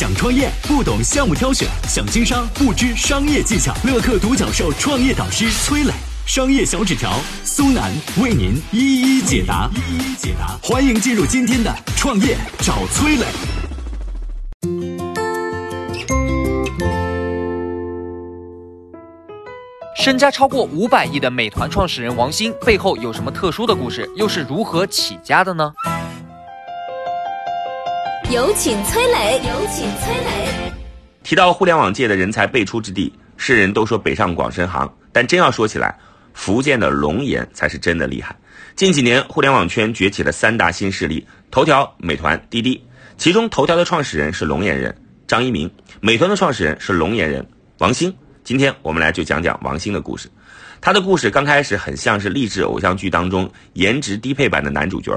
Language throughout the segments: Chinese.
想创业不懂项目挑选，想经商不知商业技巧。乐客独角兽创业导师崔磊，商业小纸条苏南为您一一解答。一一解答，欢迎进入今天的创业找崔磊。身家超过五百亿的美团创始人王兴背后有什么特殊的故事？又是如何起家的呢？有请崔磊，有请崔磊。提到互联网界的人才辈出之地，世人都说北上广深杭，但真要说起来，福建的龙岩才是真的厉害。近几年，互联网圈崛起了三大新势力：头条、美团、滴滴。其中，头条的创始人是龙岩人张一鸣，美团的创始人是龙岩人王兴。今天我们来就讲讲王兴的故事。他的故事刚开始很像是励志偶像剧当中颜值低配版的男主角。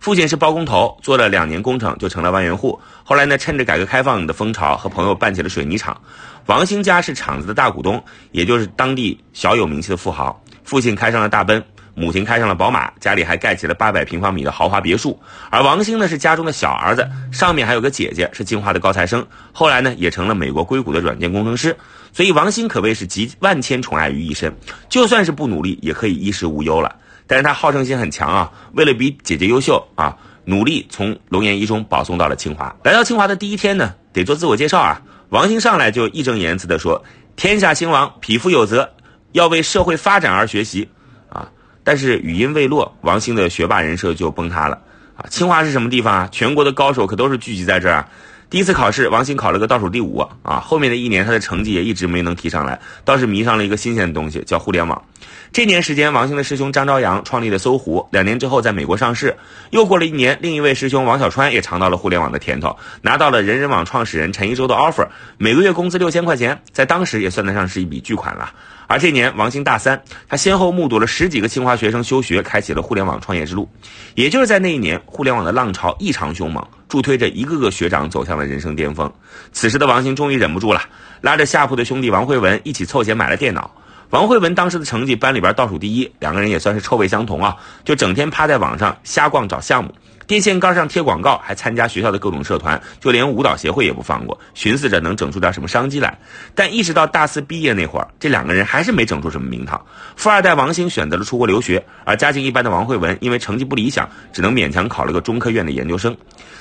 父亲是包工头，做了两年工程就成了万元户。后来呢，趁着改革开放的风潮，和朋友办起了水泥厂。王兴家是厂子的大股东，也就是当地小有名气的富豪。父亲开上了大奔，母亲开上了宝马，家里还盖起了八百平方米的豪华别墅。而王兴呢，是家中的小儿子，上面还有个姐姐，是清华的高材生。后来呢，也成了美国硅谷的软件工程师。所以王兴可谓是集万千宠爱于一身，就算是不努力，也可以衣食无忧了。但是他好胜心很强啊，为了比姐姐优秀啊，努力从龙岩一中保送到了清华。来到清华的第一天呢，得做自我介绍啊。王兴上来就义正言辞地说：“天下兴亡，匹夫有责，要为社会发展而学习。”但是语音未落，王兴的学霸人设就崩塌了啊。清华是什么地方啊？全国的高手可都是聚集在这儿。第一次考试，王兴考了个倒数第五啊。后面的一年，他的成绩也一直没能提上来，倒是迷上了一个新鲜的东西，叫互联网。这年时间，王兴的师兄张朝阳创立了搜狐，两年之后在美国上市。又过了一年，另一位师兄王小川也尝到了互联网的甜头，拿到了人人网创始人陈一舟的 offer，每个月工资六千块钱，在当时也算得上是一笔巨款了。而这年，王兴大三，他先后目睹了十几个清华学生休学，开启了互联网创业之路。也就是在那一年，互联网的浪潮异常凶猛，助推着一个个学长走向了人生巅峰。此时的王兴终于忍不住了，拉着下铺的兄弟王慧文一起凑钱买了电脑。王慧文当时的成绩班里边倒数第一，两个人也算是臭味相同啊，就整天趴在网上瞎逛找项目。电线杆上贴广告，还参加学校的各种社团，就连舞蹈协会也不放过，寻思着能整出点什么商机来。但一直到大四毕业那会儿，这两个人还是没整出什么名堂。富二代王兴选择了出国留学，而家境一般的王慧文因为成绩不理想，只能勉强考了个中科院的研究生。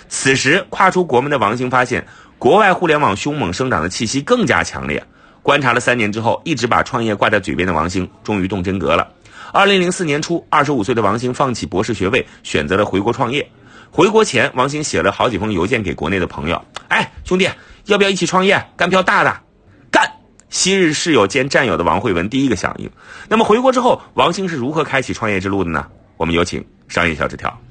此时跨出国门的王兴发现，国外互联网凶猛生长的气息更加强烈。观察了三年之后，一直把创业挂在嘴边的王兴，终于动真格了。二零零四年初，二十五岁的王兴放弃博士学位，选择了回国创业。回国前，王兴写了好几封邮件给国内的朋友：“哎，兄弟，要不要一起创业？干票大的，干！”昔日室友兼战友的王慧文第一个响应。那么回国之后，王兴是如何开启创业之路的呢？我们有请商业小纸条。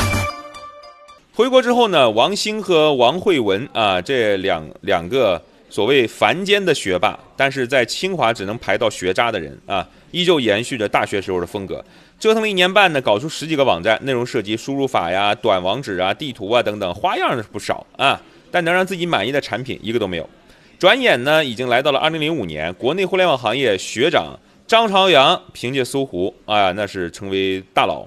回国之后呢，王兴和王慧文啊，这两两个所谓凡间的学霸，但是在清华只能排到学渣的人啊，依旧延续着大学时候的风格，折腾了一年半呢，搞出十几个网站，内容涉及输入法呀、短网址啊、地图啊等等，花样是不少啊，但能让自己满意的产品一个都没有。转眼呢，已经来到了二零零五年，国内互联网行业学长张朝阳凭借搜狐啊，那是成为大佬。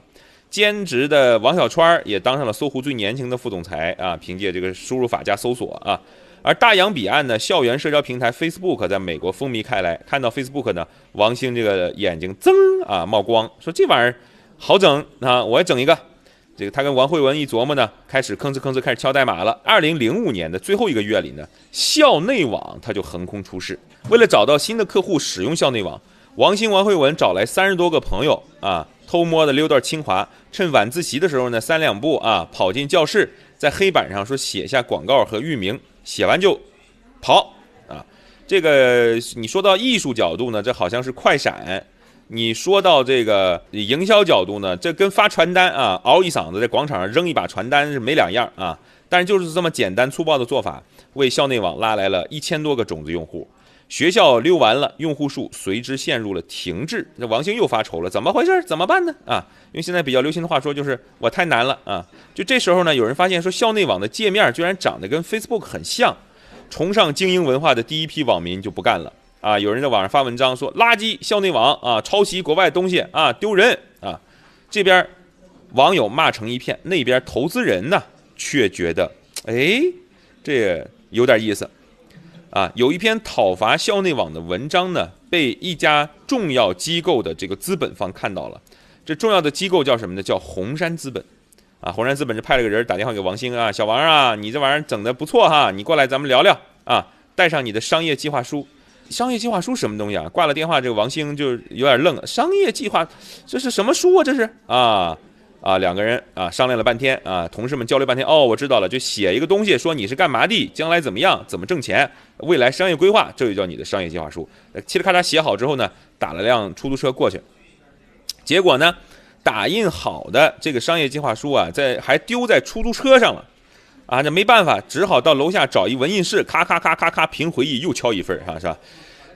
兼职的王小川也当上了搜狐最年轻的副总裁啊，凭借这个输入法加搜索啊。而大洋彼岸呢，校园社交平台 Facebook 在美国风靡开来，看到 Facebook 呢，王兴这个眼睛噌啊冒光，说这玩意儿好整啊，我也整一个。这个他跟王慧文一琢磨呢，开始吭哧吭哧开始敲代码了。二零零五年的最后一个月里呢，校内网它就横空出世。为了找到新的客户使用校内网，王兴、王慧文找来三十多个朋友啊。偷摸的溜到清华，趁晚自习的时候呢，三两步啊跑进教室，在黑板上说写下广告和域名，写完就跑啊。这个你说到艺术角度呢，这好像是快闪；你说到这个营销角度呢，这跟发传单啊，嗷一嗓子在广场上扔一把传单是没两样啊。但是就是这么简单粗暴的做法，为校内网拉来了一千多个种子用户。学校溜完了，用户数随之陷入了停滞。这王兴又发愁了，怎么回事？怎么办呢？啊，用现在比较流行的话说就是我太难了啊。就这时候呢，有人发现说校内网的界面居然长得跟 Facebook 很像，崇尚精英文化的第一批网民就不干了啊。有人在网上发文章说垃圾校内网啊，抄袭国外东西啊，丢人啊。这边网友骂成一片，那边投资人呢却觉得，哎，这有点意思。啊，有一篇讨伐校内网的文章呢，被一家重要机构的这个资本方看到了。这重要的机构叫什么呢？叫红杉资本。啊，红杉资本就派了个人打电话给王兴啊，小王啊，你这玩意儿整的不错哈，你过来咱们聊聊啊，带上你的商业计划书。商业计划书什么东西啊？挂了电话，这个王兴就有点愣了。商业计划，这是什么书啊？这是啊。啊，两个人啊商量了半天啊，同事们交流半天，哦，我知道了，就写一个东西，说你是干嘛的，将来怎么样，怎么挣钱，未来商业规划，这就叫你的商业计划书。嘁哩咔嚓写好之后呢，打了辆出租车过去，结果呢，打印好的这个商业计划书啊，在还丢在出租车上了，啊，这没办法，只好到楼下找一文印室，咔咔咔咔咔，凭回忆又敲一份儿，哈，是吧？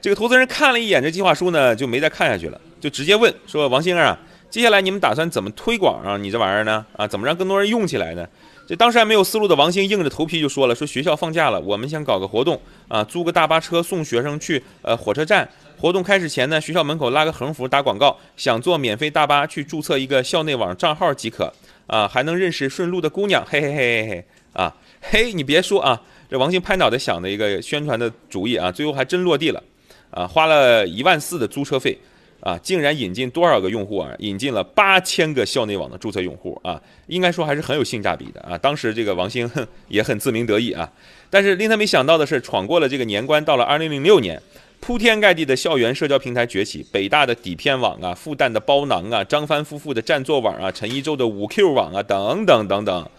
这个投资人看了一眼这计划书呢，就没再看下去了，就直接问说：“王先生啊。”接下来你们打算怎么推广啊？你这玩意儿呢？啊，怎么让更多人用起来呢？这当时还没有思路的王兴硬着头皮就说了：“说学校放假了，我们想搞个活动啊，租个大巴车送学生去呃火车站。活动开始前呢，学校门口拉个横幅打广告，想坐免费大巴去注册一个校内网账号即可啊，还能认识顺路的姑娘。嘿嘿嘿嘿嘿啊，嘿，你别说啊，这王兴拍脑袋想的一个宣传的主意啊，最后还真落地了啊，花了一万四的租车费。”啊，竟然引进多少个用户啊？引进了八千个校内网的注册用户啊，应该说还是很有性价比的啊。当时这个王兴也很自鸣得意啊。但是令他没想到的是，闯过了这个年关，到了二零零六年，铺天盖地的校园社交平台崛起，北大的底片网啊，复旦的包囊啊，张帆夫妇的占座网啊，陈一舟的五 Q 网啊，等等等等，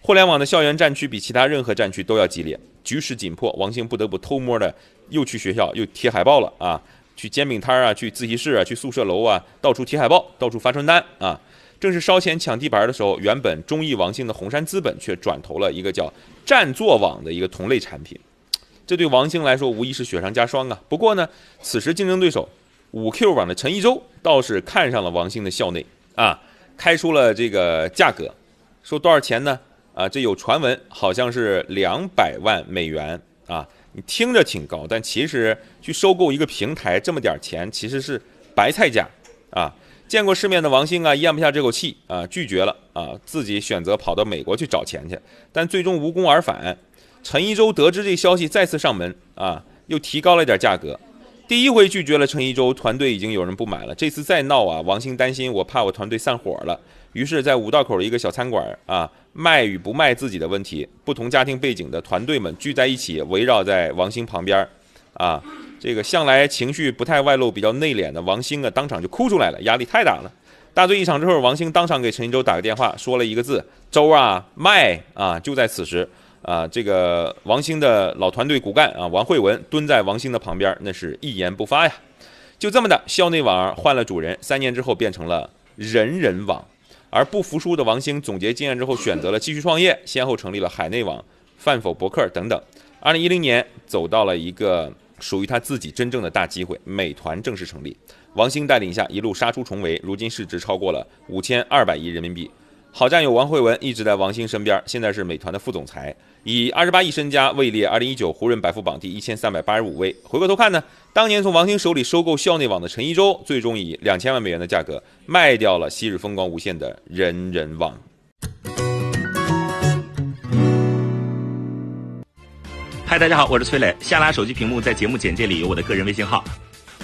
互联网的校园战区比其他任何战区都要激烈，局势紧迫，王兴不得不偷摸的又去学校又贴海报了啊。去煎饼摊儿啊，去自习室啊，去宿舍楼啊，到处贴海报，到处发传单啊。正是烧钱抢地盘的时候，原本中意王兴的红杉资本却转投了一个叫占座网的一个同类产品。这对王兴来说无疑是雪上加霜啊。不过呢，此时竞争对手五 Q 网的陈一舟倒是看上了王兴的校内啊，开出了这个价格，说多少钱呢？啊，这有传闻好像是两百万美元啊。你听着挺高，但其实去收购一个平台这么点钱，其实是白菜价啊！见过世面的王兴啊，咽不下这口气啊，拒绝了啊，自己选择跑到美国去找钱去，但最终无功而返。陈一舟得知这消息，再次上门啊，又提高了一点价格。第一回拒绝了陈一舟，团队已经有人不买了。这次再闹啊，王兴担心我怕我团队散伙了，于是，在五道口的一个小餐馆啊，卖与不卖自己的问题。不同家庭背景的团队们聚在一起，围绕在王兴旁边啊，这个向来情绪不太外露、比较内敛的王兴啊，当场就哭出来了，压力太大了。大醉一场之后，王兴当场给陈一舟打个电话，说了一个字：“周啊，卖啊！”就在此时。啊，这个王兴的老团队骨干啊，王慧文蹲在王兴的旁边，那是一言不发呀。就这么的，校内网换了主人，三年之后变成了人人网。而不服输的王兴总结经验之后，选择了继续创业，先后成立了海内网、饭否博客等等。二零一零年，走到了一个属于他自己真正的大机会，美团正式成立。王兴带领下一路杀出重围，如今市值超过了五千二百亿人民币。好战友王慧文一直在王兴身边，现在是美团的副总裁。以二十八亿身家位列二零一九胡润百富榜第一千三百八十五位。回过头看呢，当年从王兴手里收购校内网的陈一舟，最终以两千万美元的价格卖掉了昔日风光无限的人人网。嗨，大家好，我是崔磊。下拉手机屏幕，在节目简介里有我的个人微信号。